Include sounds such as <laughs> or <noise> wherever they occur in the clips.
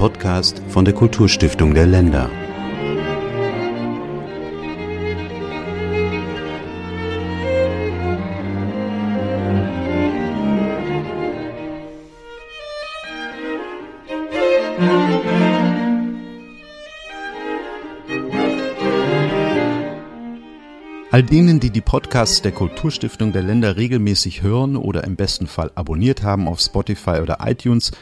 Podcast von der Kulturstiftung der Länder. All denen, die die Podcasts der Kulturstiftung der Länder regelmäßig hören oder im besten Fall abonniert haben auf Spotify oder iTunes,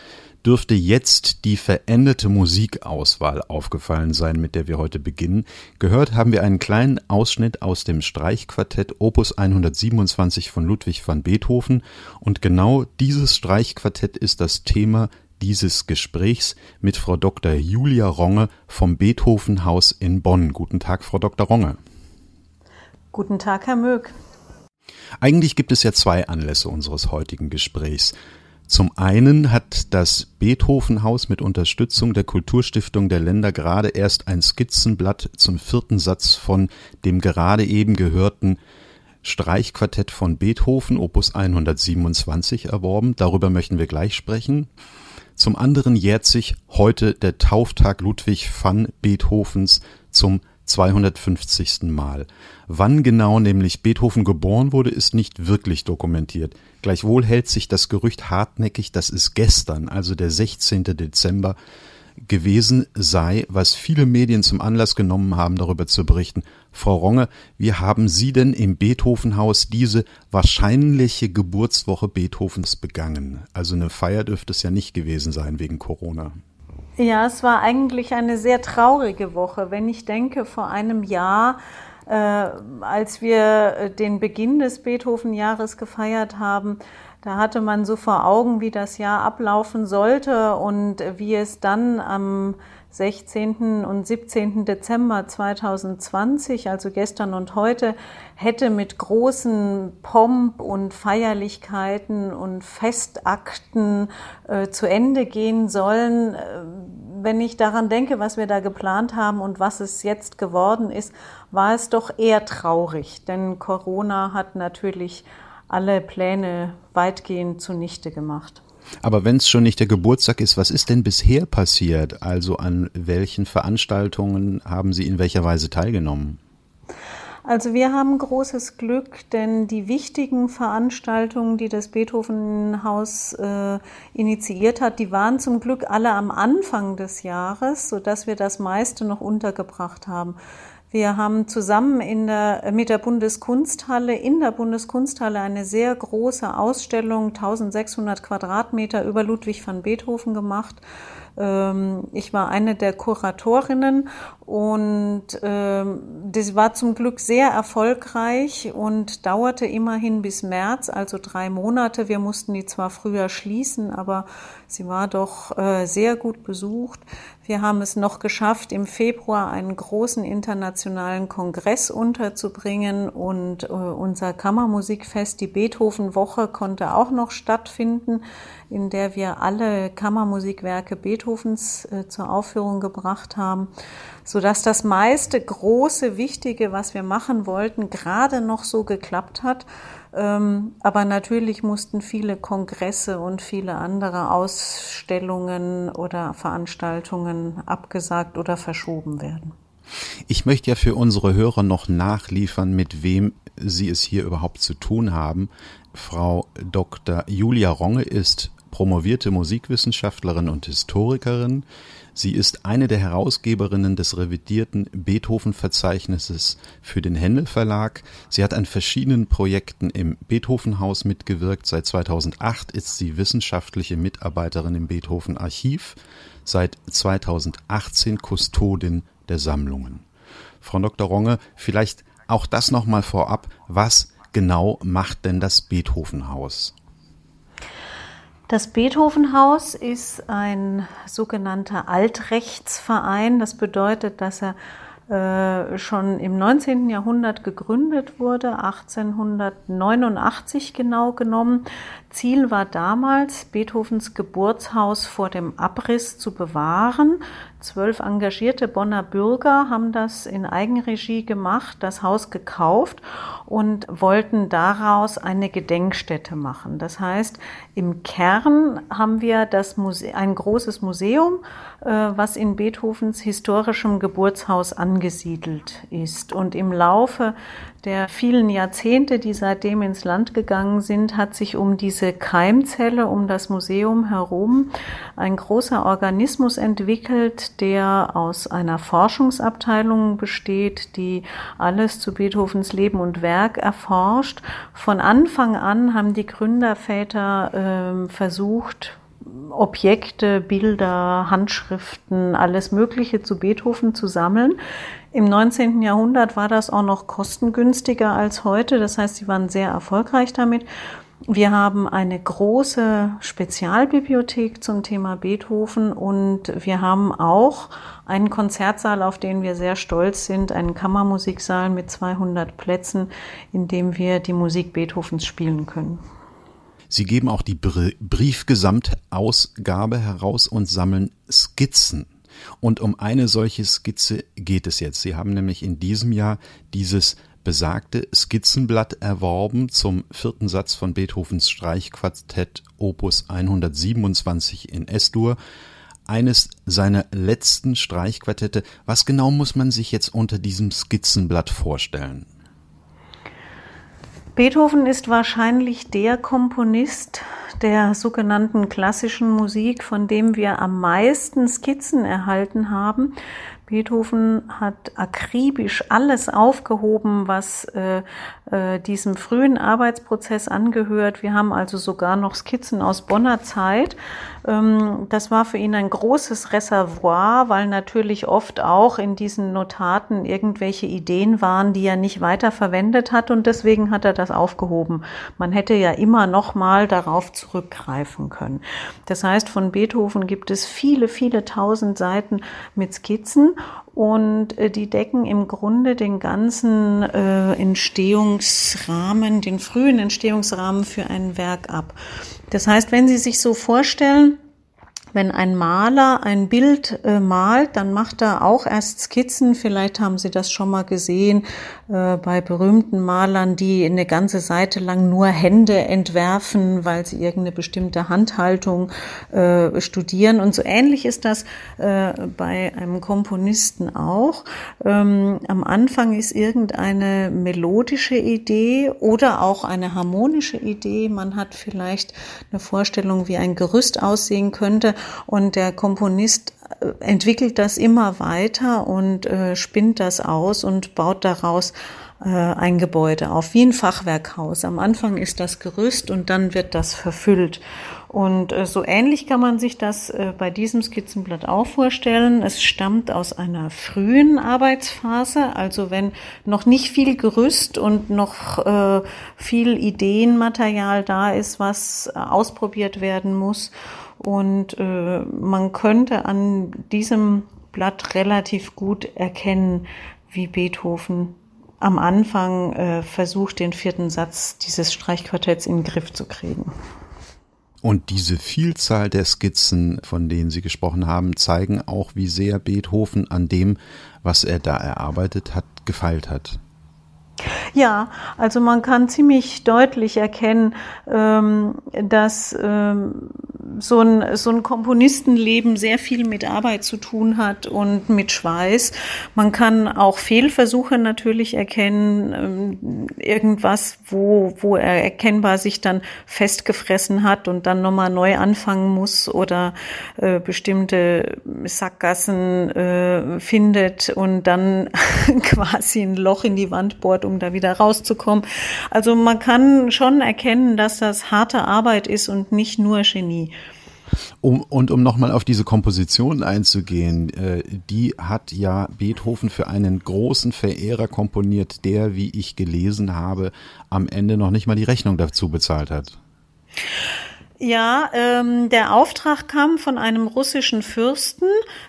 dürfte jetzt die veränderte Musikauswahl aufgefallen sein, mit der wir heute beginnen. Gehört haben wir einen kleinen Ausschnitt aus dem Streichquartett Opus 127 von Ludwig van Beethoven und genau dieses Streichquartett ist das Thema dieses Gesprächs mit Frau Dr. Julia Ronge vom Beethovenhaus in Bonn. Guten Tag, Frau Dr. Ronge. Guten Tag, Herr Mög. Eigentlich gibt es ja zwei Anlässe unseres heutigen Gesprächs. Zum einen hat das Beethovenhaus mit Unterstützung der Kulturstiftung der Länder gerade erst ein Skizzenblatt zum vierten Satz von dem gerade eben gehörten Streichquartett von Beethoven, Opus 127, erworben. Darüber möchten wir gleich sprechen. Zum anderen jährt sich heute der Tauftag Ludwig van Beethovens zum 250. Mal. Wann genau nämlich Beethoven geboren wurde, ist nicht wirklich dokumentiert. Gleichwohl hält sich das Gerücht hartnäckig, dass es gestern, also der 16. Dezember, gewesen sei, was viele Medien zum Anlass genommen haben, darüber zu berichten. Frau Ronge, wie haben Sie denn im Beethovenhaus diese wahrscheinliche Geburtswoche Beethovens begangen? Also eine Feier dürfte es ja nicht gewesen sein wegen Corona. Ja, es war eigentlich eine sehr traurige Woche. Wenn ich denke, vor einem Jahr, äh, als wir äh, den Beginn des Beethoven-Jahres gefeiert haben, da hatte man so vor Augen, wie das Jahr ablaufen sollte und wie es dann am 16. und 17. Dezember 2020, also gestern und heute, hätte mit großen Pomp und Feierlichkeiten und Festakten äh, zu Ende gehen sollen. Wenn ich daran denke, was wir da geplant haben und was es jetzt geworden ist, war es doch eher traurig, denn Corona hat natürlich alle Pläne weitgehend zunichte gemacht. Aber wenn es schon nicht der Geburtstag ist, was ist denn bisher passiert? Also an welchen Veranstaltungen haben Sie in welcher Weise teilgenommen? Also wir haben großes Glück, denn die wichtigen Veranstaltungen, die das Beethovenhaus äh, initiiert hat, die waren zum Glück alle am Anfang des Jahres, sodass wir das meiste noch untergebracht haben. Wir haben zusammen in der, mit der Bundeskunsthalle, in der Bundeskunsthalle eine sehr große Ausstellung, 1600 Quadratmeter über Ludwig van Beethoven gemacht. Ähm, ich war eine der Kuratorinnen und ähm, das war zum Glück sehr erfolgreich und dauerte immerhin bis März, also drei Monate. Wir mussten die zwar früher schließen, aber sie war doch äh, sehr gut besucht. Wir haben es noch geschafft, im Februar einen großen internationalen Kongress unterzubringen und äh, unser Kammermusikfest, die Beethoven-Woche, konnte auch noch stattfinden, in der wir alle Kammermusikwerke Beethovens äh, zur Aufführung gebracht haben, sodass das meiste große, wichtige, was wir machen wollten, gerade noch so geklappt hat. Ähm, aber natürlich mussten viele Kongresse und viele andere Ausstellungen oder Veranstaltungen abgesagt oder verschoben werden. Ich möchte ja für unsere Hörer noch nachliefern, mit wem Sie es hier überhaupt zu tun haben. Frau Dr. Julia Ronge ist promovierte Musikwissenschaftlerin und Historikerin. Sie ist eine der Herausgeberinnen des revidierten Beethoven-Verzeichnisses für den Händel Verlag. Sie hat an verschiedenen Projekten im Beethovenhaus mitgewirkt. Seit 2008 ist sie wissenschaftliche Mitarbeiterin im Beethoven Archiv. Seit 2018 Kustodin der Sammlungen. Frau Dr. Ronge, vielleicht auch das nochmal vorab. Was genau macht denn das Beethovenhaus? Das Beethovenhaus ist ein sogenannter Altrechtsverein. Das bedeutet, dass er äh, schon im 19. Jahrhundert gegründet wurde, 1889 genau genommen. Ziel war damals, Beethovens Geburtshaus vor dem Abriss zu bewahren. Zwölf engagierte Bonner Bürger haben das in Eigenregie gemacht, das Haus gekauft und wollten daraus eine Gedenkstätte machen. Das heißt, im Kern haben wir das Muse ein großes Museum, äh, was in Beethovens historischem Geburtshaus angesiedelt ist. Und im Laufe der vielen Jahrzehnte, die seitdem ins Land gegangen sind, hat sich um diese Keimzelle, um das Museum herum, ein großer Organismus entwickelt, der aus einer Forschungsabteilung besteht, die alles zu Beethovens Leben und Werk erforscht. Von Anfang an haben die Gründerväter äh, versucht, Objekte, Bilder, Handschriften, alles Mögliche zu Beethoven zu sammeln. Im 19. Jahrhundert war das auch noch kostengünstiger als heute. Das heißt, sie waren sehr erfolgreich damit. Wir haben eine große Spezialbibliothek zum Thema Beethoven und wir haben auch einen Konzertsaal, auf den wir sehr stolz sind, einen Kammermusiksaal mit 200 Plätzen, in dem wir die Musik Beethovens spielen können. Sie geben auch die Briefgesamtausgabe heraus und sammeln Skizzen. Und um eine solche Skizze geht es jetzt. Sie haben nämlich in diesem Jahr dieses besagte Skizzenblatt erworben zum vierten Satz von Beethovens Streichquartett Opus 127 in S-Dur. Eines seiner letzten Streichquartette. Was genau muss man sich jetzt unter diesem Skizzenblatt vorstellen? Beethoven ist wahrscheinlich der Komponist der sogenannten klassischen Musik, von dem wir am meisten Skizzen erhalten haben. Beethoven hat akribisch alles aufgehoben, was äh, äh, diesem frühen Arbeitsprozess angehört. Wir haben also sogar noch Skizzen aus Bonner Zeit. Ähm, das war für ihn ein großes Reservoir, weil natürlich oft auch in diesen Notaten irgendwelche Ideen waren, die er nicht weiter verwendet hat und deswegen hat er das aufgehoben. Man hätte ja immer noch mal darauf zurückgreifen können. Das heißt, von Beethoven gibt es viele, viele tausend Seiten mit Skizzen und äh, die decken im Grunde den ganzen äh, Entstehungsrahmen, den frühen Entstehungsrahmen für ein Werk ab. Das heißt, wenn Sie sich so vorstellen, wenn ein Maler ein Bild äh, malt, dann macht er auch erst Skizzen. Vielleicht haben Sie das schon mal gesehen äh, bei berühmten Malern, die eine ganze Seite lang nur Hände entwerfen, weil sie irgendeine bestimmte Handhaltung äh, studieren. Und so ähnlich ist das äh, bei einem Komponisten auch. Ähm, am Anfang ist irgendeine melodische Idee oder auch eine harmonische Idee. Man hat vielleicht eine Vorstellung, wie ein Gerüst aussehen könnte. Und der Komponist äh, entwickelt das immer weiter und äh, spinnt das aus und baut daraus äh, ein Gebäude auf, wie ein Fachwerkhaus. Am Anfang ist das Gerüst und dann wird das verfüllt. Und äh, so ähnlich kann man sich das äh, bei diesem Skizzenblatt auch vorstellen. Es stammt aus einer frühen Arbeitsphase, also wenn noch nicht viel Gerüst und noch äh, viel Ideenmaterial da ist, was ausprobiert werden muss. Und äh, man könnte an diesem Blatt relativ gut erkennen, wie Beethoven am Anfang äh, versucht, den vierten Satz dieses Streichquartetts in den Griff zu kriegen. Und diese Vielzahl der Skizzen, von denen Sie gesprochen haben, zeigen auch, wie sehr Beethoven an dem, was er da erarbeitet hat, gefeilt hat. Ja, also man kann ziemlich deutlich erkennen, ähm, dass ähm, so ein, so ein Komponistenleben sehr viel mit Arbeit zu tun hat und mit Schweiß. Man kann auch Fehlversuche natürlich erkennen, ähm, irgendwas, wo, wo er erkennbar sich dann festgefressen hat und dann nochmal neu anfangen muss oder äh, bestimmte Sackgassen äh, findet und dann <laughs> quasi ein Loch in die Wand bohrt, um da wieder rauszukommen. Also man kann schon erkennen, dass das harte Arbeit ist und nicht nur Genie. Um, und um nochmal auf diese Komposition einzugehen, äh, die hat ja Beethoven für einen großen Verehrer komponiert, der, wie ich gelesen habe, am Ende noch nicht mal die Rechnung dazu bezahlt hat. Ja, ähm, der Auftrag kam von einem russischen Fürsten,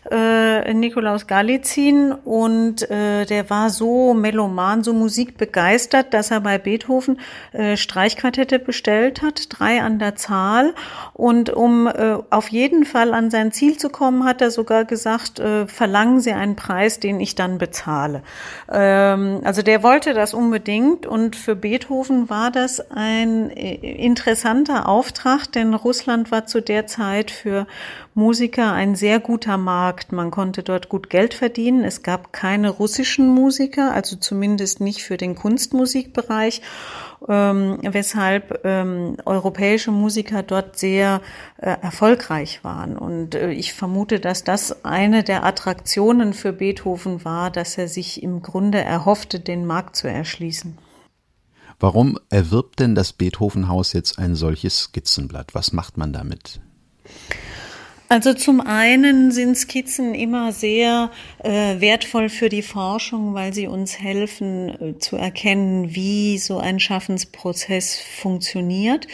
äh, Nikolaus Galizin, und äh, der war so meloman, so musikbegeistert, dass er bei Beethoven äh, Streichquartette bestellt hat, drei an der Zahl. Und um äh, auf jeden Fall an sein Ziel zu kommen, hat er sogar gesagt, äh, verlangen Sie einen Preis, den ich dann bezahle. Ähm, also der wollte das unbedingt und für Beethoven war das ein äh, interessanter Auftrag, denn Russland war zu der Zeit für Musiker ein sehr guter Markt. Man konnte dort gut Geld verdienen. Es gab keine russischen Musiker, also zumindest nicht für den Kunstmusikbereich. Ähm, weshalb ähm, europäische Musiker dort sehr äh, erfolgreich waren. Und äh, ich vermute, dass das eine der Attraktionen für Beethoven war, dass er sich im Grunde erhoffte, den Markt zu erschließen. Warum erwirbt denn das Beethovenhaus jetzt ein solches Skizzenblatt? Was macht man damit? Also zum einen sind Skizzen immer sehr äh, wertvoll für die Forschung, weil sie uns helfen äh, zu erkennen, wie so ein Schaffensprozess funktioniert.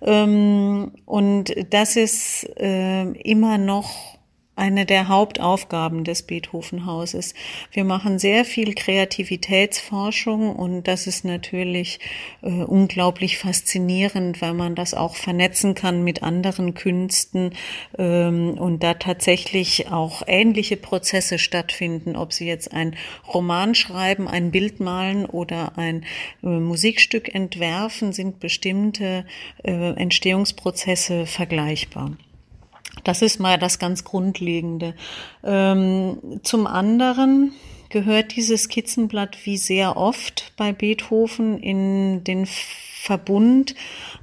Ähm, und das ist äh, immer noch eine der Hauptaufgaben des Beethovenhauses. Wir machen sehr viel Kreativitätsforschung und das ist natürlich äh, unglaublich faszinierend, weil man das auch vernetzen kann mit anderen Künsten ähm, und da tatsächlich auch ähnliche Prozesse stattfinden, ob Sie jetzt ein Roman schreiben, ein Bild malen oder ein äh, Musikstück entwerfen, sind bestimmte äh, Entstehungsprozesse vergleichbar. Das ist mal das ganz Grundlegende. Ähm, zum anderen gehört dieses Skizzenblatt wie sehr oft bei Beethoven in den Verbund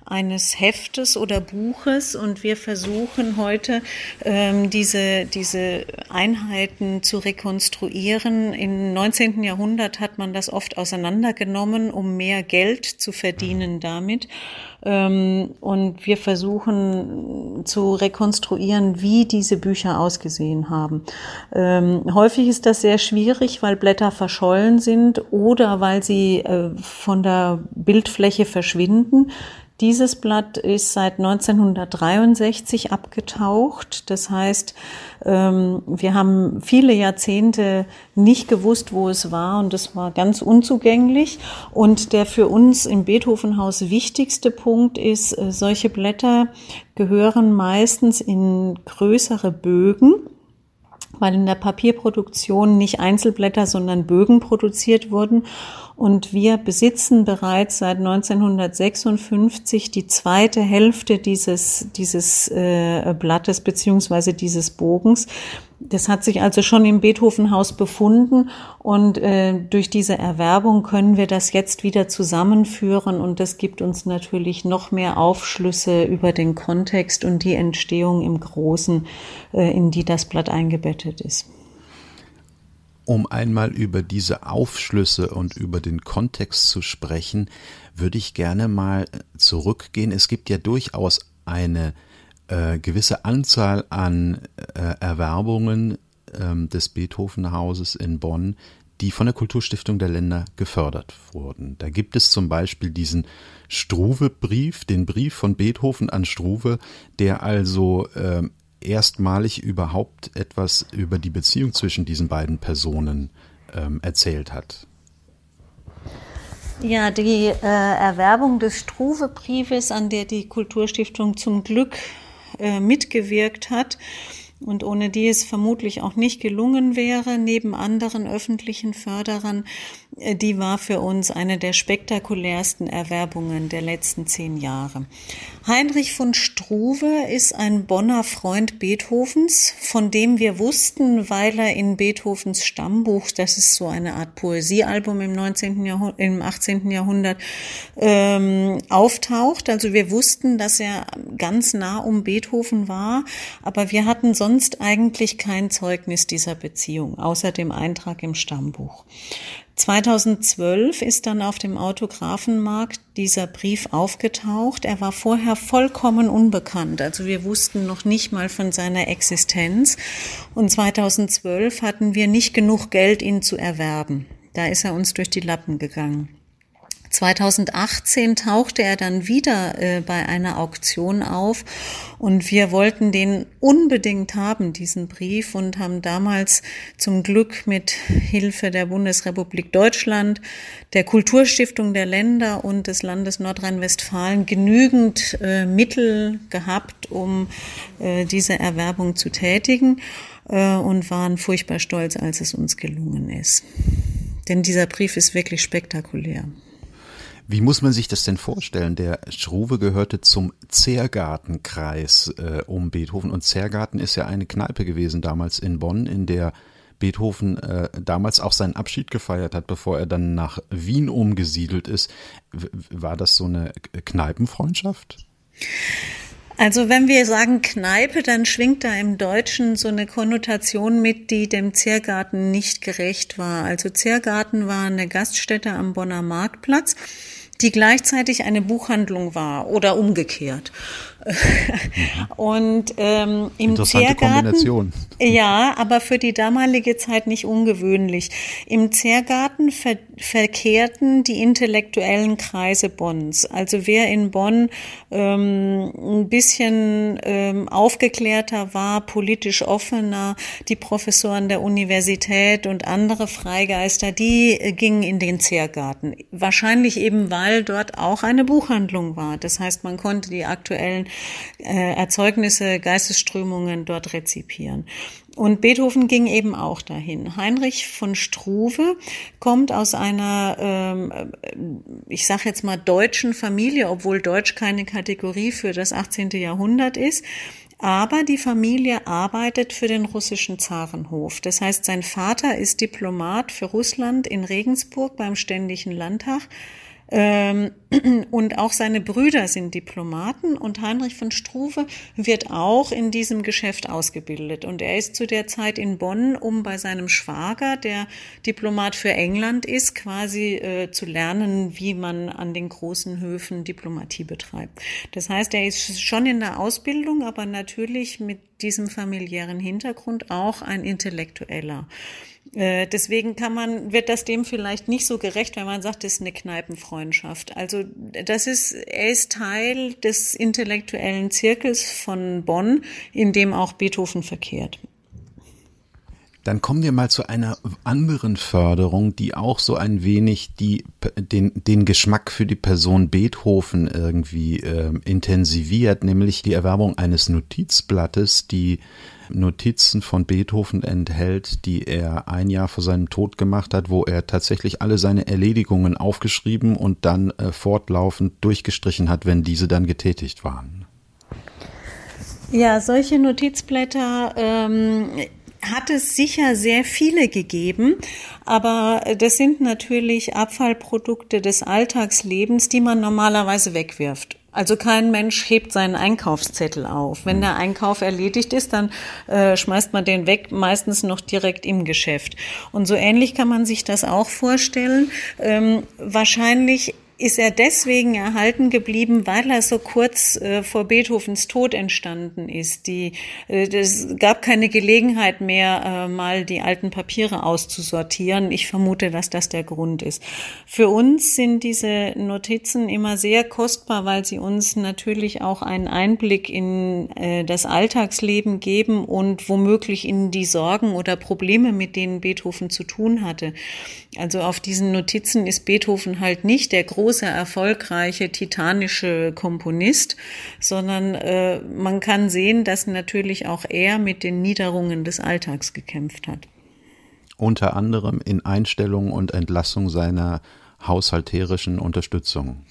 eines Heftes oder Buches und wir versuchen heute ähm, diese, diese Einheiten zu rekonstruieren. Im 19. Jahrhundert hat man das oft auseinandergenommen, um mehr Geld zu verdienen damit. Ähm, und wir versuchen zu rekonstruieren, wie diese Bücher ausgesehen haben. Ähm, häufig ist das sehr schwierig, weil Blätter verschollen sind oder weil sie äh, von der Bildfläche verschwinden. Dieses Blatt ist seit 1963 abgetaucht. Das heißt, ähm, wir haben viele Jahrzehnte nicht gewusst, wo es war und es war ganz unzugänglich. Und der für uns im Beethovenhaus wichtigste Punkt ist, äh, solche Blätter gehören meistens in größere Bögen weil in der Papierproduktion nicht Einzelblätter, sondern Bögen produziert wurden. Und wir besitzen bereits seit 1956 die zweite Hälfte dieses, dieses äh, Blattes beziehungsweise dieses Bogens. Das hat sich also schon im Beethovenhaus befunden und äh, durch diese Erwerbung können wir das jetzt wieder zusammenführen und das gibt uns natürlich noch mehr Aufschlüsse über den Kontext und die Entstehung im Großen, äh, in die das Blatt eingebettet ist um einmal über diese Aufschlüsse und über den Kontext zu sprechen, würde ich gerne mal zurückgehen. Es gibt ja durchaus eine äh, gewisse Anzahl an äh, Erwerbungen äh, des Beethovenhauses in Bonn, die von der Kulturstiftung der Länder gefördert wurden. Da gibt es zum Beispiel diesen Struve-Brief, den Brief von Beethoven an Struve, der also ähm, erstmalig überhaupt etwas über die Beziehung zwischen diesen beiden Personen ähm, erzählt hat. Ja, die äh, Erwerbung des Struve-Briefes, an der die Kulturstiftung zum Glück äh, mitgewirkt hat, und ohne die es vermutlich auch nicht gelungen wäre, neben anderen öffentlichen Förderern, die war für uns eine der spektakulärsten Erwerbungen der letzten zehn Jahre. Heinrich von Struve ist ein Bonner Freund Beethovens, von dem wir wussten, weil er in Beethovens Stammbuch, das ist so eine Art Poesiealbum im 19. Jahrhundert, im 18. Jahrhundert, ähm, auftaucht. Also wir wussten, dass er ganz nah um Beethoven war, aber wir hatten sonst eigentlich kein Zeugnis dieser Beziehung, außer dem Eintrag im Stammbuch. 2012 ist dann auf dem Autografenmarkt dieser Brief aufgetaucht. Er war vorher vollkommen unbekannt. Also wir wussten noch nicht mal von seiner Existenz. Und 2012 hatten wir nicht genug Geld, ihn zu erwerben. Da ist er uns durch die Lappen gegangen. 2018 tauchte er dann wieder äh, bei einer Auktion auf und wir wollten den unbedingt haben, diesen Brief, und haben damals zum Glück mit Hilfe der Bundesrepublik Deutschland, der Kulturstiftung der Länder und des Landes Nordrhein-Westfalen genügend äh, Mittel gehabt, um äh, diese Erwerbung zu tätigen äh, und waren furchtbar stolz, als es uns gelungen ist. Denn dieser Brief ist wirklich spektakulär. Wie muss man sich das denn vorstellen? Der Struve gehörte zum Zergartenkreis äh, um Beethoven und Zergarten ist ja eine Kneipe gewesen damals in Bonn, in der Beethoven äh, damals auch seinen Abschied gefeiert hat, bevor er dann nach Wien umgesiedelt ist. W war das so eine Kneipenfreundschaft? Also wenn wir sagen Kneipe, dann schwingt da im Deutschen so eine Konnotation mit, die dem Ziergarten nicht gerecht war. Also Ziergarten war eine Gaststätte am Bonner Marktplatz die gleichzeitig eine Buchhandlung war oder umgekehrt. <laughs> Und ähm, im Ziergarten, ja, aber für die damalige Zeit nicht ungewöhnlich. Im Ziergarten ver verkehrten die intellektuellen Kreise Bonns. Also wer in Bonn ähm, ein bisschen ähm, aufgeklärter war, politisch offener, die Professoren der Universität und andere Freigeister, die äh, gingen in den Ziergarten. Wahrscheinlich eben, weil dort auch eine Buchhandlung war. Das heißt, man konnte die aktuellen äh, Erzeugnisse, Geistesströmungen dort rezipieren. Und Beethoven ging eben auch dahin. Heinrich von Struve kommt aus einer, ähm, ich sage jetzt mal, deutschen Familie, obwohl Deutsch keine Kategorie für das 18. Jahrhundert ist. Aber die Familie arbeitet für den russischen Zarenhof. Das heißt, sein Vater ist Diplomat für Russland in Regensburg beim Ständigen Landtag <clears throat> und auch seine Brüder sind Diplomaten und Heinrich von Struve wird auch in diesem Geschäft ausgebildet. Und er ist zu der Zeit in Bonn, um bei seinem Schwager, der Diplomat für England ist, quasi äh, zu lernen, wie man an den großen Höfen Diplomatie betreibt. Das heißt, er ist schon in der Ausbildung, aber natürlich mit diesem familiären Hintergrund auch ein Intellektueller. Äh, deswegen kann man, wird das dem vielleicht nicht so gerecht, wenn man sagt, das ist eine Kneipenfreundschaft. Also das ist, er ist Teil des intellektuellen Zirkels von Bonn, in dem auch Beethoven verkehrt. Dann kommen wir mal zu einer anderen Förderung, die auch so ein wenig die, den, den Geschmack für die Person Beethoven irgendwie äh, intensiviert, nämlich die Erwerbung eines Notizblattes, die Notizen von Beethoven enthält, die er ein Jahr vor seinem Tod gemacht hat, wo er tatsächlich alle seine Erledigungen aufgeschrieben und dann äh, fortlaufend durchgestrichen hat, wenn diese dann getätigt waren. Ja, solche Notizblätter ähm, hat es sicher sehr viele gegeben, aber das sind natürlich Abfallprodukte des Alltagslebens, die man normalerweise wegwirft. Also kein Mensch hebt seinen Einkaufszettel auf. Wenn der Einkauf erledigt ist, dann äh, schmeißt man den weg, meistens noch direkt im Geschäft. Und so ähnlich kann man sich das auch vorstellen. Ähm, wahrscheinlich ist er deswegen erhalten geblieben, weil er so kurz äh, vor Beethovens Tod entstanden ist. Die, äh, es gab keine Gelegenheit mehr, äh, mal die alten Papiere auszusortieren. Ich vermute, dass das der Grund ist. Für uns sind diese Notizen immer sehr kostbar, weil sie uns natürlich auch einen Einblick in äh, das Alltagsleben geben und womöglich in die Sorgen oder Probleme, mit denen Beethoven zu tun hatte. Also auf diesen Notizen ist Beethoven halt nicht der große, erfolgreiche, titanische Komponist, sondern äh, man kann sehen, dass natürlich auch er mit den Niederungen des Alltags gekämpft hat. Unter anderem in Einstellung und Entlassung seiner haushalterischen Unterstützung.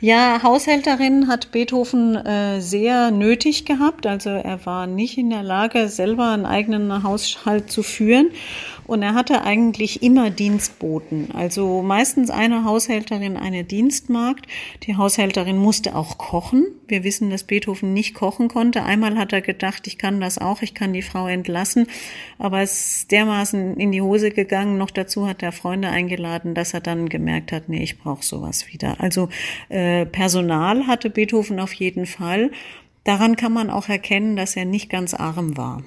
Ja, Haushälterin hat Beethoven äh, sehr nötig gehabt. Also er war nicht in der Lage, selber einen eigenen Haushalt zu führen. Und er hatte eigentlich immer Dienstboten. Also meistens eine Haushälterin, eine Dienstmagd. Die Haushälterin musste auch kochen. Wir wissen, dass Beethoven nicht kochen konnte. Einmal hat er gedacht, ich kann das auch, ich kann die Frau entlassen. Aber es ist dermaßen in die Hose gegangen. Noch dazu hat er Freunde eingeladen, dass er dann gemerkt hat, nee, ich brauche sowas wieder. Also äh, Personal hatte Beethoven auf jeden Fall. Daran kann man auch erkennen, dass er nicht ganz arm war.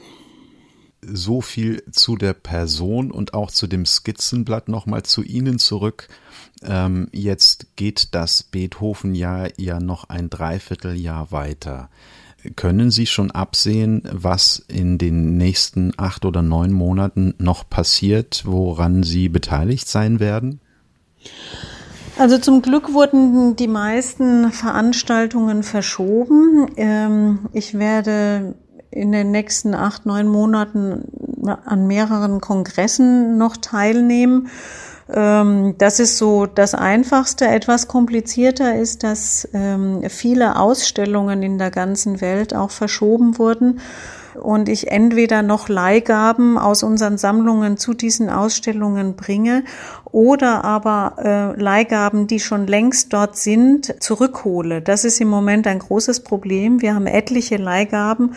So viel zu der Person und auch zu dem Skizzenblatt nochmal zu Ihnen zurück. Ähm, jetzt geht das Beethoven-Jahr ja noch ein Dreivierteljahr weiter. Können Sie schon absehen, was in den nächsten acht oder neun Monaten noch passiert, woran Sie beteiligt sein werden? Also zum Glück wurden die meisten Veranstaltungen verschoben. Ähm, ich werde in den nächsten acht, neun Monaten an mehreren Kongressen noch teilnehmen. Ähm, das ist so das Einfachste. Etwas komplizierter ist, dass ähm, viele Ausstellungen in der ganzen Welt auch verschoben wurden und ich entweder noch Leihgaben aus unseren Sammlungen zu diesen Ausstellungen bringe oder aber äh, Leihgaben, die schon längst dort sind, zurückhole. Das ist im Moment ein großes Problem. Wir haben etliche Leihgaben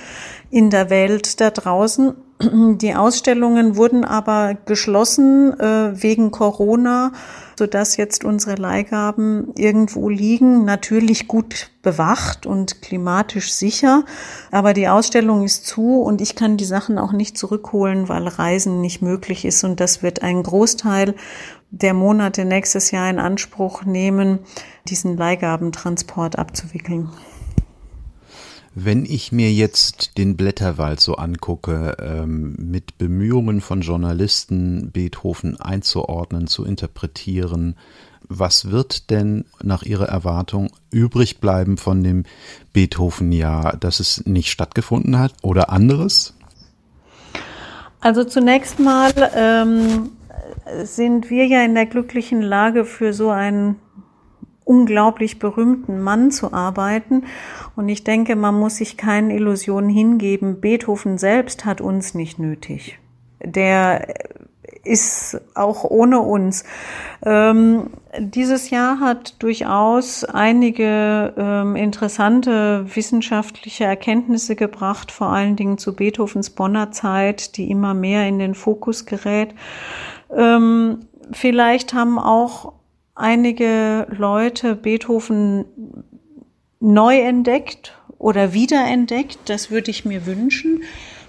in der Welt da draußen die Ausstellungen wurden aber geschlossen äh, wegen Corona, sodass jetzt unsere Leihgaben irgendwo liegen, natürlich gut bewacht und klimatisch sicher. Aber die Ausstellung ist zu und ich kann die Sachen auch nicht zurückholen, weil Reisen nicht möglich ist. Und das wird einen Großteil der Monate nächstes Jahr in Anspruch nehmen, diesen Leihgabentransport abzuwickeln. Wenn ich mir jetzt den Blätterwald so angucke, ähm, mit Bemühungen von Journalisten, Beethoven einzuordnen, zu interpretieren, was wird denn nach Ihrer Erwartung übrig bleiben von dem Beethoven-Jahr, dass es nicht stattgefunden hat oder anderes? Also zunächst mal ähm, sind wir ja in der glücklichen Lage für so einen unglaublich berühmten Mann zu arbeiten. Und ich denke, man muss sich keinen Illusionen hingeben. Beethoven selbst hat uns nicht nötig. Der ist auch ohne uns. Ähm, dieses Jahr hat durchaus einige ähm, interessante wissenschaftliche Erkenntnisse gebracht, vor allen Dingen zu Beethovens Bonner Zeit, die immer mehr in den Fokus gerät. Ähm, vielleicht haben auch einige Leute Beethoven neu entdeckt oder wiederentdeckt. Das würde ich mir wünschen.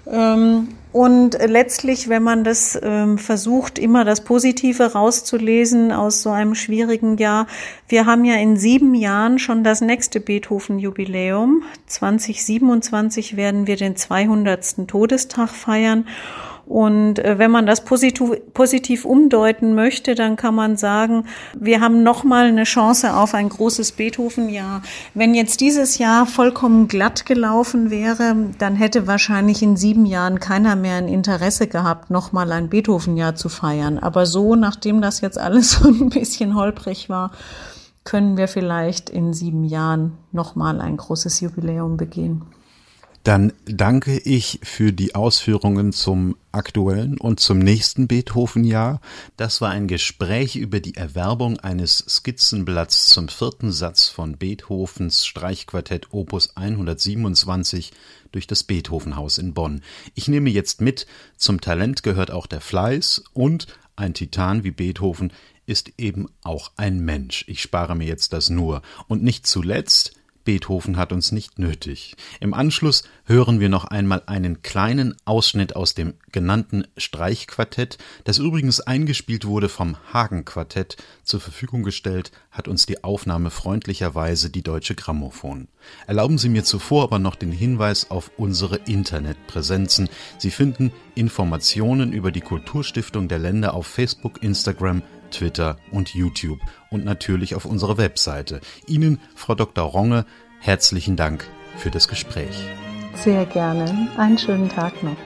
Ähm, und letztlich, wenn man das ähm, versucht, immer das Positive rauszulesen aus so einem schwierigen Jahr. Wir haben ja in sieben Jahren schon das nächste Beethoven-Jubiläum. 2027 werden wir den 200. Todestag feiern. Und äh, wenn man das positiv, positiv umdeuten möchte, dann kann man sagen, wir haben nochmal eine Chance auf ein großes Beethoven-Jahr. Wenn jetzt dieses Jahr vollkommen glatt gelaufen wäre, dann hätte wahrscheinlich in sieben Jahren keiner mehr ein Interesse gehabt, nochmal ein Beethoven-Jahr zu feiern. Aber so, nachdem das jetzt alles <laughs> so ein bisschen holprig war, können wir vielleicht in sieben Jahren nochmal ein großes Jubiläum begehen. Dann danke ich für die Ausführungen zum aktuellen und zum nächsten Beethoven-Jahr. Das war ein Gespräch über die Erwerbung eines Skizzenblatts zum vierten Satz von Beethovens Streichquartett Opus 127 durch das Beethovenhaus in Bonn. Ich nehme jetzt mit, zum Talent gehört auch der Fleiß und ein Titan wie Beethoven ist eben auch ein Mensch. Ich spare mir jetzt das nur. Und nicht zuletzt Beethoven hat uns nicht nötig. Im Anschluss hören wir noch einmal einen kleinen Ausschnitt aus dem genannten Streichquartett, das übrigens eingespielt wurde vom Hagen-Quartett. Zur Verfügung gestellt hat uns die Aufnahme freundlicherweise die Deutsche Grammophon. Erlauben Sie mir zuvor aber noch den Hinweis auf unsere Internetpräsenzen. Sie finden Informationen über die Kulturstiftung der Länder auf Facebook, Instagram, Twitter und YouTube und natürlich auf unserer Webseite. Ihnen, Frau Dr. Ronge, herzlichen Dank für das Gespräch. Sehr gerne. Einen schönen Tag noch.